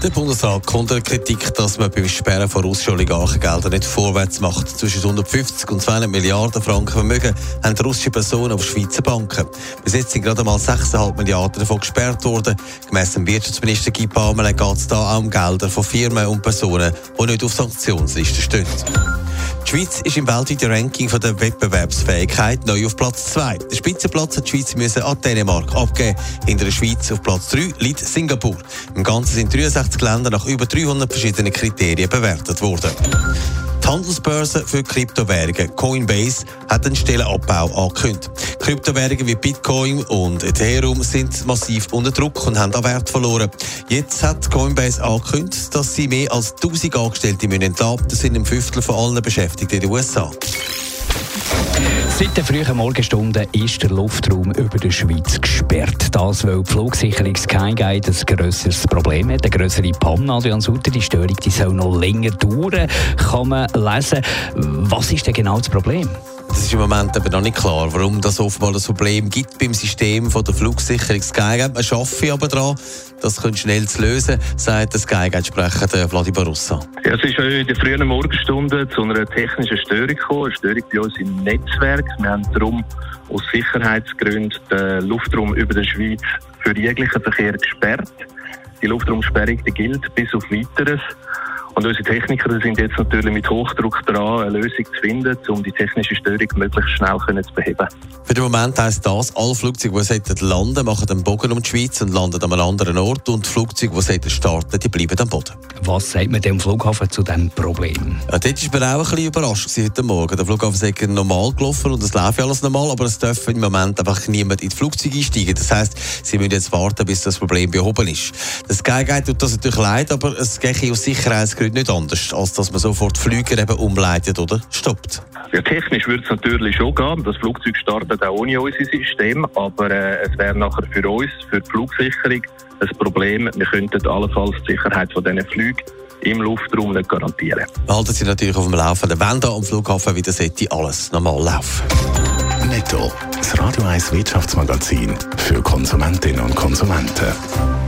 Der Bundesrat kommt der Kritik, dass man beim Sperren von russischen Oligarchengeldern nicht vorwärts macht. Zwischen 150 und 200 Milliarden Franken Vermögen haben russische Personen auf Schweizer Banken. Bis jetzt sind gerade mal 6,5 Milliarden davon gesperrt worden. Gemäss dem Wirtschaftsminister Guy Parmelin geht es da auch um Gelder von Firmen und Personen, die nicht auf Sanktionslisten stehen. Die Schweiz ist im weltweiten Ranking von der Wettbewerbsfähigkeit neu auf Platz 2. Der Spitzenplatz hat die Schweiz müssen an Dänemark abgeben. Hinter der Schweiz auf Platz 3 liegt Singapur. Im Ganzen sind 63 Länder nach über 300 verschiedenen Kriterien bewertet worden. Die Handelsbörse für Kryptowährungen Coinbase hat einen Stellenabbau angekündigt. Kryptowährungen wie Bitcoin und Ethereum sind massiv unter Druck und haben an Wert verloren. Jetzt hat Coinbase angekündigt, dass sie mehr als 1000 Angestellte entlassen müssen. Das sind ein Fünftel von allen Beschäftigten in den USA. Seit den frühen Morgenstunden ist der Luftraum über der Schweiz gesperrt. Das, weil die Flugsicherung Skygate ein grösseres Problem hat, eine grössere Panne. Adrian Sutter, die Störung die soll noch länger dauern, kann man lesen. Was ist denn genau das Problem? Das ist im Moment aber noch nicht klar, warum das offenbar das Problem gibt beim System von der Flugsicherung Skygate. Man arbeitet aber daran, das schnell zu lösen, sagt der Skygate-Sprecher Vladimir Russa. Ja, es ist in den frühen Morgenstunden zu einer technischen Störung gekommen, eine Störung bei uns im Netzwerk. Wir haben darum aus Sicherheitsgründen den Luftraum über der Schweiz für jeglichen Verkehr gesperrt. Die Luftraumsperrung die gilt bis auf Weiteres. Und unsere Techniker sind jetzt natürlich mit Hochdruck dran, eine Lösung zu finden, um die technische Störung möglichst schnell zu beheben. Für den Moment heisst das, alle Flugzeuge, die landen machen den Bogen um die Schweiz und landen an einem anderen Ort. Und die Flugzeuge, die starten, die bleiben am Boden. Was sagt man dem Flughafen zu diesem Problem? Ja, dort war man auch ein bisschen überrascht heute Morgen. Der Flughafen ist normal gelaufen und es läuft alles normal, aber es darf im Moment einfach niemand in die Flugzeuge einsteigen. Das heisst, sie müssen jetzt warten, bis das Problem behoben ist. Das Skyguide tut das natürlich leid, aber es geht aus Sicherheitsgründen heute nicht anders, als dass man sofort Flüger eben umleitet oder stoppt. Ja, technisch würde es natürlich schon gehen. Das Flugzeug startet auch ohne unser System, aber äh, es wäre nachher für uns, für die Flugsicherung, ein Problem. Wir könnten allenfalls die Sicherheit von diesen Flügen im Luftraum nicht garantieren. Wir halten Sie natürlich auf dem Laufenden, wenn da am Flughafen wieder sollte alles normal laufen. Netto, das Radio 1 Wirtschaftsmagazin für Konsumentinnen und Konsumenten.